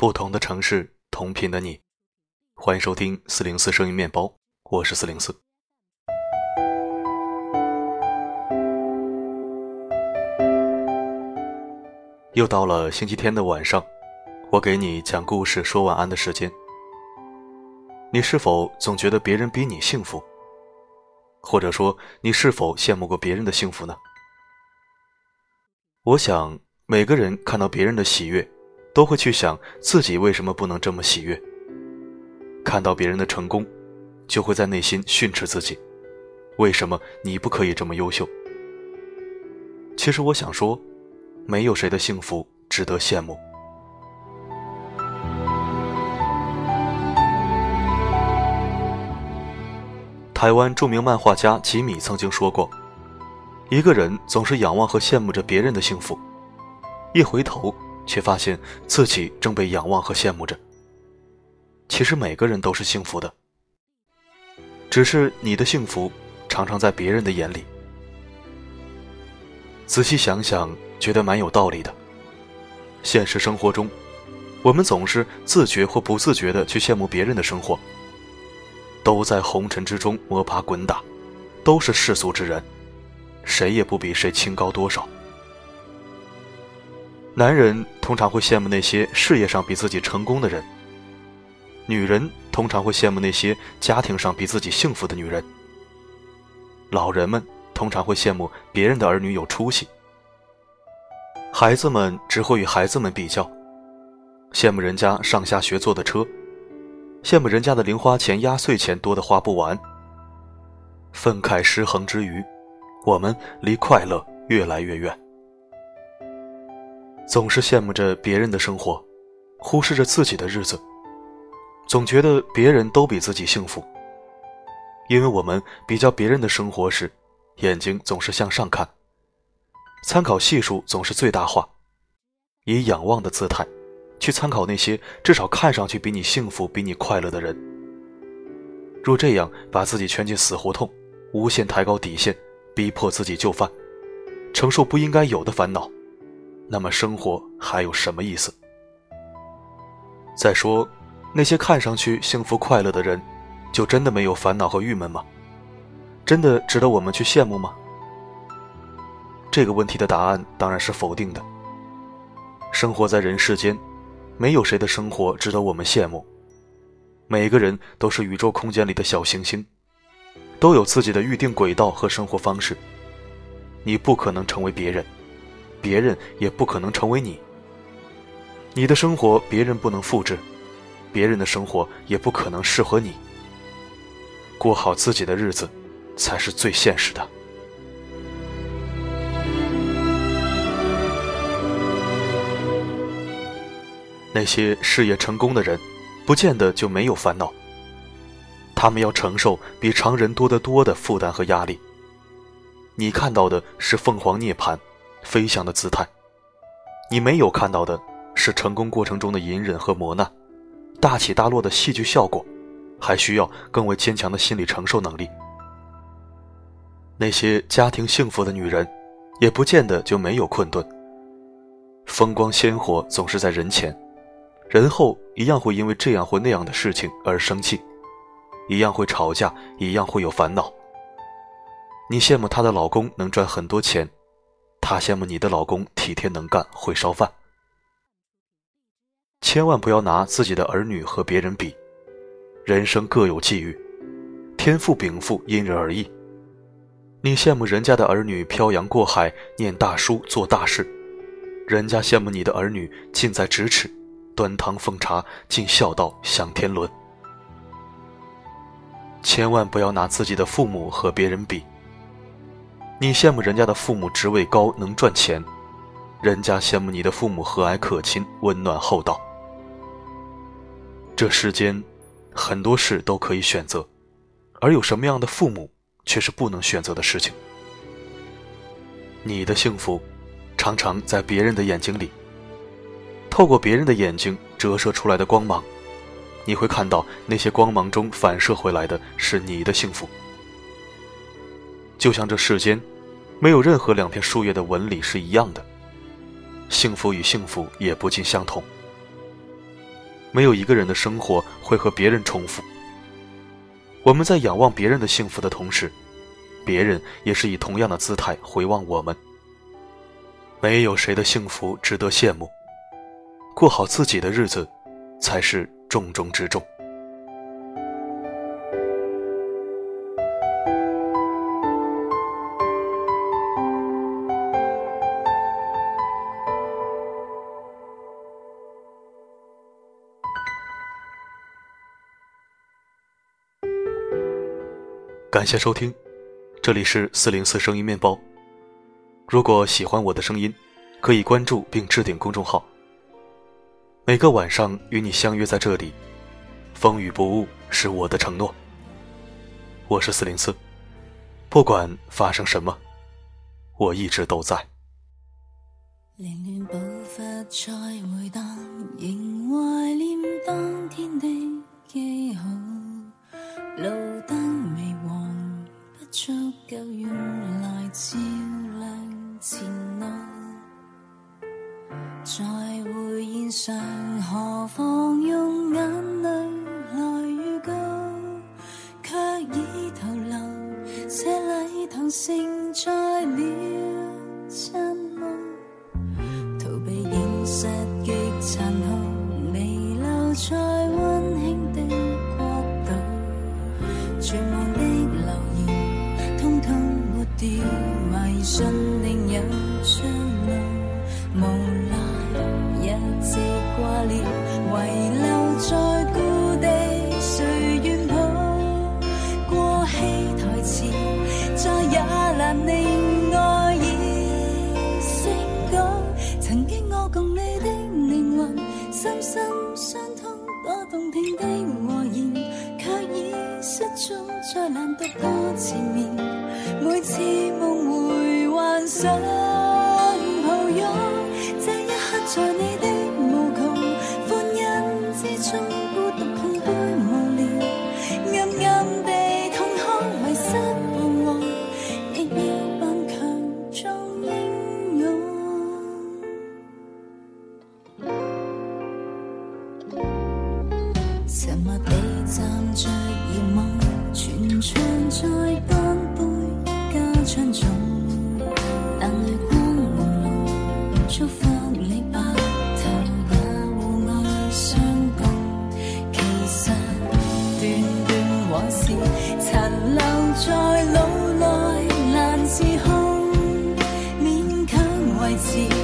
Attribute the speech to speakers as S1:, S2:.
S1: 不同的城市，同频的你，欢迎收听四零四声音面包，我是四零四。又到了星期天的晚上，我给你讲故事、说晚安的时间。你是否总觉得别人比你幸福？或者说，你是否羡慕过别人的幸福呢？我想，每个人看到别人的喜悦。都会去想自己为什么不能这么喜悦，看到别人的成功，就会在内心训斥自己，为什么你不可以这么优秀？其实我想说，没有谁的幸福值得羡慕。台湾著名漫画家吉米曾经说过：“一个人总是仰望和羡慕着别人的幸福，一回头。”却发现自己正被仰望和羡慕着。其实每个人都是幸福的，只是你的幸福常常在别人的眼里。仔细想想，觉得蛮有道理的。现实生活中，我们总是自觉或不自觉的去羡慕别人的生活。都在红尘之中摸爬滚打，都是世俗之人，谁也不比谁清高多少。男人通常会羡慕那些事业上比自己成功的人，女人通常会羡慕那些家庭上比自己幸福的女人，老人们通常会羡慕别人的儿女有出息，孩子们只会与孩子们比较，羡慕人家上下学坐的车，羡慕人家的零花钱、压岁钱多的花不完。愤慨失衡之余，我们离快乐越来越远。总是羡慕着别人的生活，忽视着自己的日子，总觉得别人都比自己幸福。因为我们比较别人的生活时，眼睛总是向上看，参考系数总是最大化，以仰望的姿态去参考那些至少看上去比你幸福、比你快乐的人。若这样把自己圈进死胡同，无限抬高底线，逼迫自己就范，承受不应该有的烦恼。那么生活还有什么意思？再说，那些看上去幸福快乐的人，就真的没有烦恼和郁闷吗？真的值得我们去羡慕吗？这个问题的答案当然是否定的。生活在人世间，没有谁的生活值得我们羡慕。每个人都是宇宙空间里的小行星，都有自己的预定轨道和生活方式。你不可能成为别人。别人也不可能成为你。你的生活别人不能复制，别人的生活也不可能适合你。过好自己的日子，才是最现实的。那些事业成功的人，不见得就没有烦恼。他们要承受比常人多得多的负担和压力。你看到的是凤凰涅槃。飞翔的姿态，你没有看到的是成功过程中的隐忍和磨难，大起大落的戏剧效果，还需要更为坚强的心理承受能力。那些家庭幸福的女人，也不见得就没有困顿。风光鲜活总是在人前，人后一样会因为这样或那样的事情而生气，一样会吵架，一样会有烦恼。你羡慕她的老公能赚很多钱。他羡慕你的老公体贴能干，会烧饭。千万不要拿自己的儿女和别人比，人生各有际遇，天赋禀赋因人而异。你羡慕人家的儿女漂洋过海念大书做大事，人家羡慕你的儿女近在咫尺，端汤奉茶尽孝道享天伦。千万不要拿自己的父母和别人比。你羡慕人家的父母职位高能赚钱，人家羡慕你的父母和蔼可亲、温暖厚道。这世间，很多事都可以选择，而有什么样的父母却是不能选择的事情。你的幸福，常常在别人的眼睛里。透过别人的眼睛折射出来的光芒，你会看到那些光芒中反射回来的是你的幸福。就像这世间，没有任何两片树叶的纹理是一样的，幸福与幸福也不尽相同。没有一个人的生活会和别人重复。我们在仰望别人的幸福的同时，别人也是以同样的姿态回望我们。没有谁的幸福值得羡慕，过好自己的日子，才是重中之重。感谢收听，这里是四零四声音面包。如果喜欢我的声音，可以关注并置顶公众号。每个晚上与你相约在这里，风雨不误，是我的承诺。我是四零四，不管发生什么，我一直都在。
S2: 足够用来照亮前路，在回宴上何方？多缠绵。窗总，但泪光朦胧。祝福你白头也爱相伴。其实，段段往事残留在脑内，难自控，勉强维持。